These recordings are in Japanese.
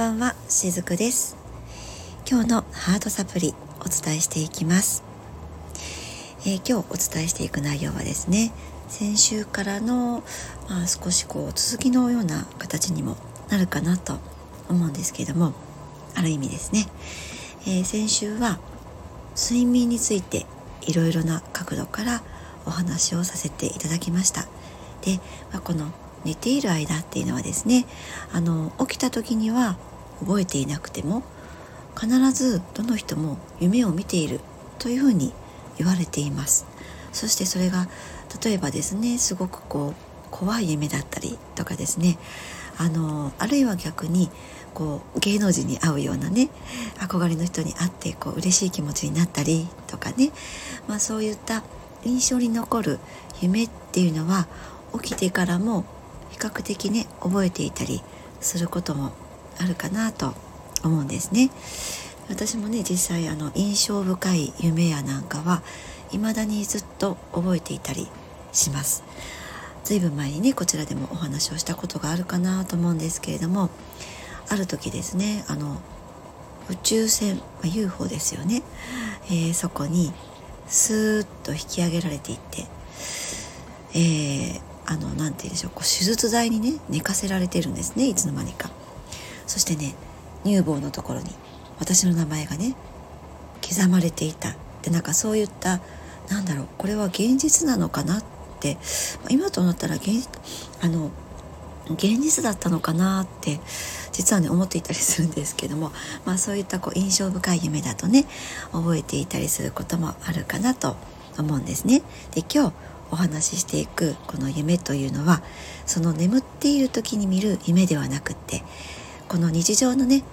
ばんはしずくです。今日のハートサプリお伝えしていきます、えー、今日お伝えしていく内容はですね先週からの、まあ、少しこう続きのような形にもなるかなと思うんですけれどもある意味ですね、えー、先週は睡眠についていろいろな角度からお話をさせていただきました。で、まあ、この寝ている間っていうのはですねあの起きた時には覚えていなくても必ずどの人も夢を見ているというふうに言われています。そしてそれが例えばですねすごくこう怖い夢だったりとかですね。あのあるいは逆にこう芸能人に会うようなね憧れの人に会ってこう嬉しい気持ちになったりとかね、まあ、そういった印象に残る夢っていうのは起きてからも比較的ね覚えていたりすることもあるかなと思うんですね。私もね実際あの印象深い夢やなんかは未だにずっと覚えていたりします。随分前にねこちらでもお話をしたことがあるかなと思うんですけれどもある時ですねあの宇宙船、まあ、UFO ですよね、えー、そこにスーッと引き上げられていって、えー、あの何て言うんでしょうこう手術台にね寝かせられてるんですねいつの間にか。そしてね乳房のところに私の名前がね刻まれていたでなんかそういったなんだろうこれは現実なのかなって今となったら現あの現実だったのかなって実はね思っていたりするんですけども、まあ、そういったこう印象深い夢だとね覚えていたりすることもあるかなと思うんですね。で今日お話ししていくこの夢というのはその眠っている時に見る夢ではなくってこの日常のね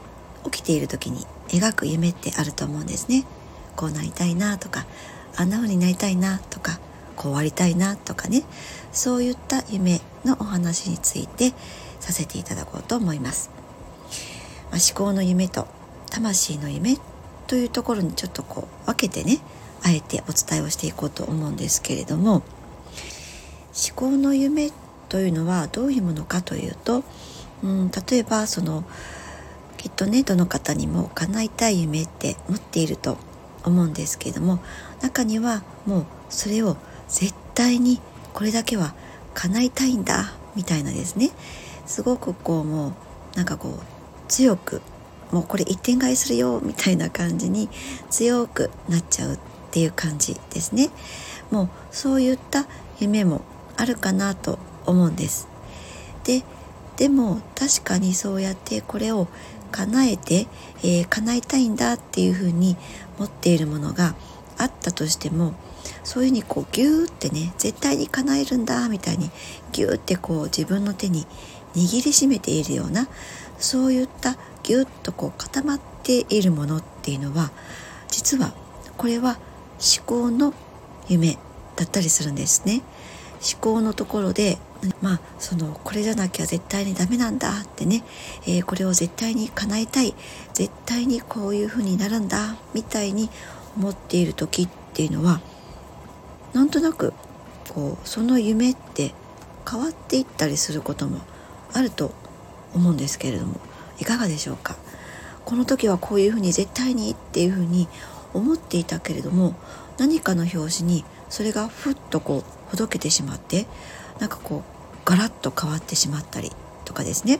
起きている時に描く夢ってあると思うんですね。こうなりたいなとかあんな風になりたいなとかこうありたいなとかねそういった夢のお話についてさせていただこうと思います。まあ、思考の夢と魂の夢というところにちょっとこう分けてねあえてお伝えをしていこうと思うんですけれども思考の夢というのはどういうものかというと、うん、例えばそのきっとねどの方にも叶いたい夢って持っていると思うんですけれども中にはもうそれを絶対にこれだけは叶いたいんだみたいなですね。すごくこうもうなんかこう強くもうこれ一点買いするよみたいな感じに強くなっちゃうっていう感じですね。もうそういった夢もあるかなと思うんです。ででも確かにそうやってこれを叶えて、えー、叶えたいんだっていうふうに持っているものがあったとしてもそういうふうにこうギューってね絶対に叶えるんだみたいにギューってこう自分の手に握りしめているようなそういったギュッとこう固まっているものっていうのは実はこれは思考の夢だったりするんですね。思考のところでまあそのこれじゃなきゃ絶対にダメなんだってね、えー、これを絶対に叶えたい。絶対にこういう風になるんだみたいに思っている時っていうのはなんとなくこうその夢って変わっていったりすることもあると思うんですけれどもいかがでしょうか？この時はこういうふうに絶対にっていうふうに思っていたけれども何かの拍子にそれがふっとこうほどけてしまってなんかこうガラッと変わってしまったりとかですね。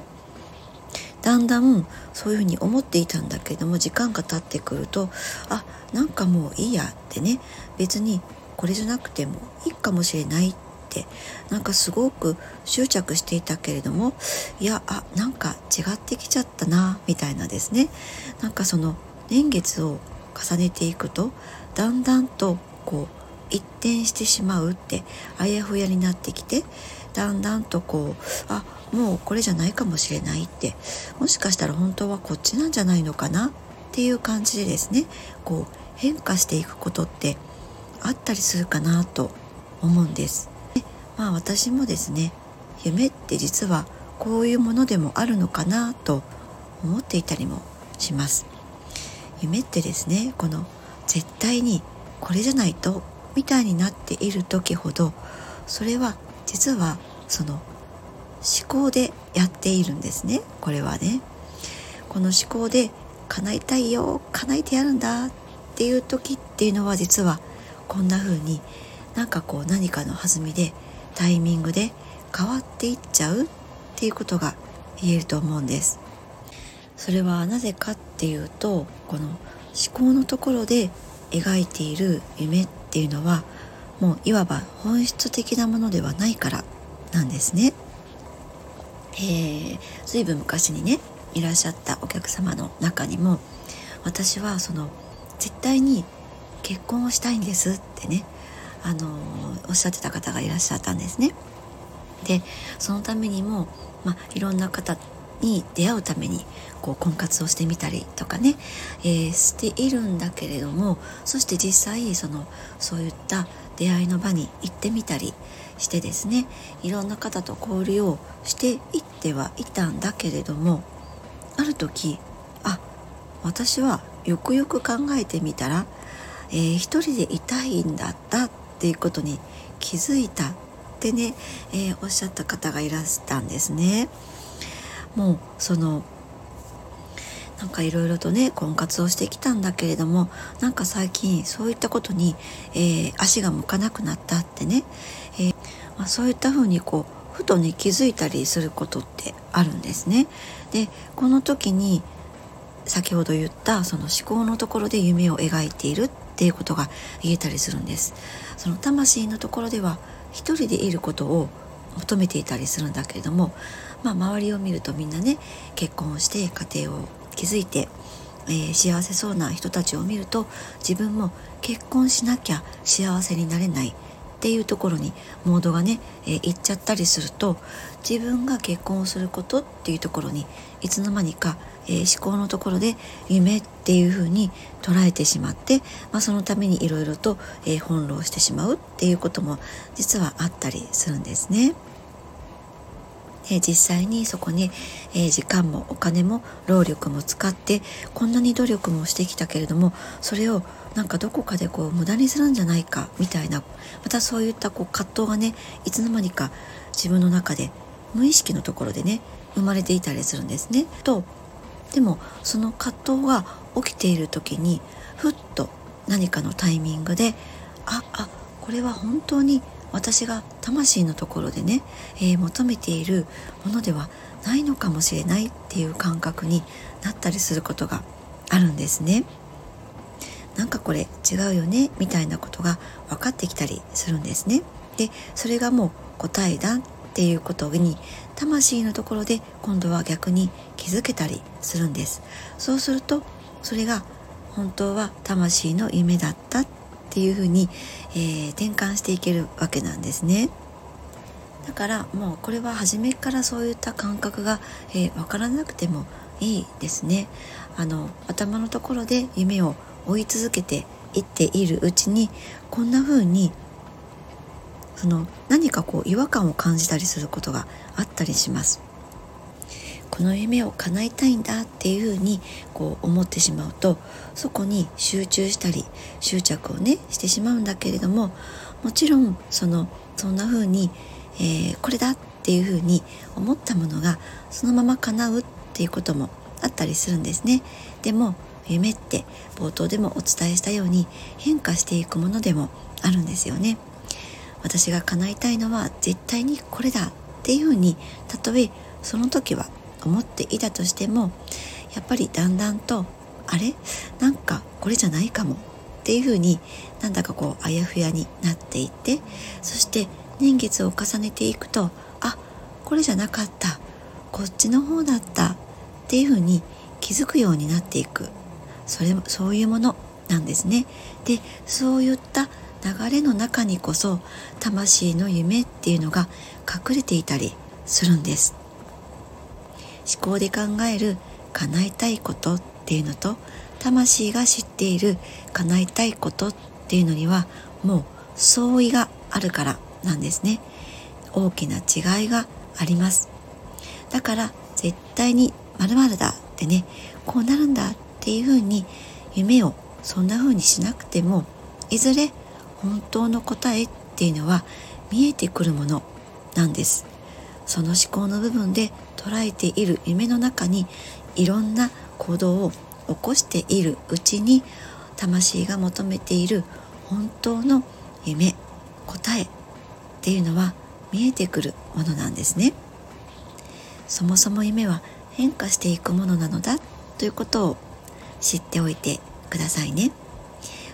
だんだんそういうふうに思っていたんだけれども時間が経ってくるとあなんかもういいやってね。別にこれじゃなくてもいいかもしれないってなんかすごく執着していたけれどもいやあなんか違ってきちゃったなみたいなですね。なんかその年月を重ねていくとだんだんとこう一転してしまうってあやふやになってきてだんだんとこうあもうこれじゃないかもしれないってもしかしたら本当はこっちなんじゃないのかなっていう感じでですねこう変化していくことってあったりするかなと思うんです。でまあ私もですね夢って実はこういうものでもあるのかなと思っていたりもします。夢ってですねこの絶対にこれじゃないとみたいになっている時ほどそれは実はその思考でやっているんですねこれはね。この思考で叶えたいよ叶えてやるんだっていう時っていうのは実はこんな風になんかこう何かの弾みでタイミングで変わっていっちゃうっていうことが言えると思うんですそれはなぜかっていうとこの思考のところで描いている夢っていうのはもういわば本質的なものではないからなんですね。えー、随分昔にねいらっしゃったお客様の中にも私はその絶対に結婚をしたいんですってねあのおっしゃってた方がいらっしゃったんですね。でそのためにも、まあ、いろんな方に出会うためにこう婚活をしてみたりとかね、えー、しているんだけれどもそして実際そのそういった出会いの場に行ってみたりしてですねいろんな方と交流をしていってはいたんだけれどもある時あ私はよくよく考えてみたら、えー、一人でいたいんだったっていうことに気づいたってね、えー、おっしゃった方がいらしたんですね。もうそのなんかいろいろとね婚活をしてきたんだけれどもなんか最近そういったことに、えー、足が向かなくなったってね、えー、まあ、そういったふうにこうふとね気づいたりすることってあるんですね。でこの時に先ほど言ったその思考のところで夢を描いているっていうことが言えたりするんです。その魂のところでは一人でいることを求めていたりするんだけれども、まあ、周りを見るとみんなね結婚をして家庭を築いて、えー、幸せそうな人たちを見ると自分も結婚しなきゃ幸せになれないっていうところにモードがね、えー、行っちゃったりすると自分が結婚をすることっていうところにいつの間にか、えー、思考のところで夢っていう風に捉えてしまって、まあ、そのためにいろいろと、えー、翻弄してしまうっていうことも実はあったりするんですね。え実際にそこに、え時間もお金も労力も使ってこんなに努力もしてきたけれどもそれをなんかどこかでこう無駄にするんじゃないかみたいなまたそういったこう葛藤がねいつの間にか自分の中で無意識のところでね生まれていたりするんですね。とでもその葛藤が起きている時にふっと何かのタイミングでああこれは本当に私が魂のところでね、えー、求めているものではないのかもしれないっていう感覚になったりすることがあるんですね。なんかこれ違うよねみたいなことが分かってきたりするんですね。でそれがもう答えだっていうことに魂のところで今度は逆に気づけたりするんです。そうするとそれが本当は魂の夢だったっていうふうに、えー、転換していけるわけなんですね。だからもうこれは初めからそういった感覚が、えー、分からなくてもいいですね。あの頭のところで夢を追い続けていっているうちにこんな風にその何かこう違和感を感じたりすることがあったりします。この夢を叶えたいんだっていうふうにこう思ってしまうとそこに集中したり執着をねしてしまうんだけれどももちろんそのそんな風に、えー、これだっていう風に思ったものがそのまま叶うっていうこともあったりするんですね。でも夢って冒頭でもお伝えしたように変化していくものでもあるんですよね。私が叶えたいのは絶対にこれだっていうふうにたとえその時は思っていたとしてもやっぱりだんだんとあれ？なんかこれじゃないかもっていうふうになんだかこうあやふやになっていってそして年月を重ねていくとあこれじゃなかったこっちの方だったっていうふうに気づくようになっていくそれそういうものなんですね。でそういった流れの中にこそ魂の夢っていうのが隠れていたりするんです。思考で考える叶えたいことっていうのと魂が知っている叶えたいことっていうのにはもう相違があるからなんですね。大きな違いがあります。だから絶対に〇〇だってねこうなるんだっていうふうに夢をそんな風にしなくてもいずれ本当の答えっていうのは見えてくるものなんです。その思考の部分で捉えている夢の中にいろんな行動を起こしているうちに魂が求めている本当の夢答えっていうのは見えてくるものなんですね。そもそも夢は変化していくものなのだということを知っておいてくださいね。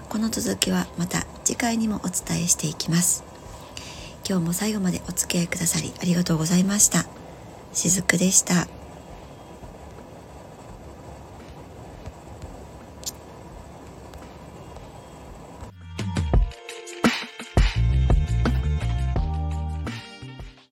この続きはまた次回にもお伝えしていきます。今日も最後までお付き合いくださりありがとうございました。しずくでした。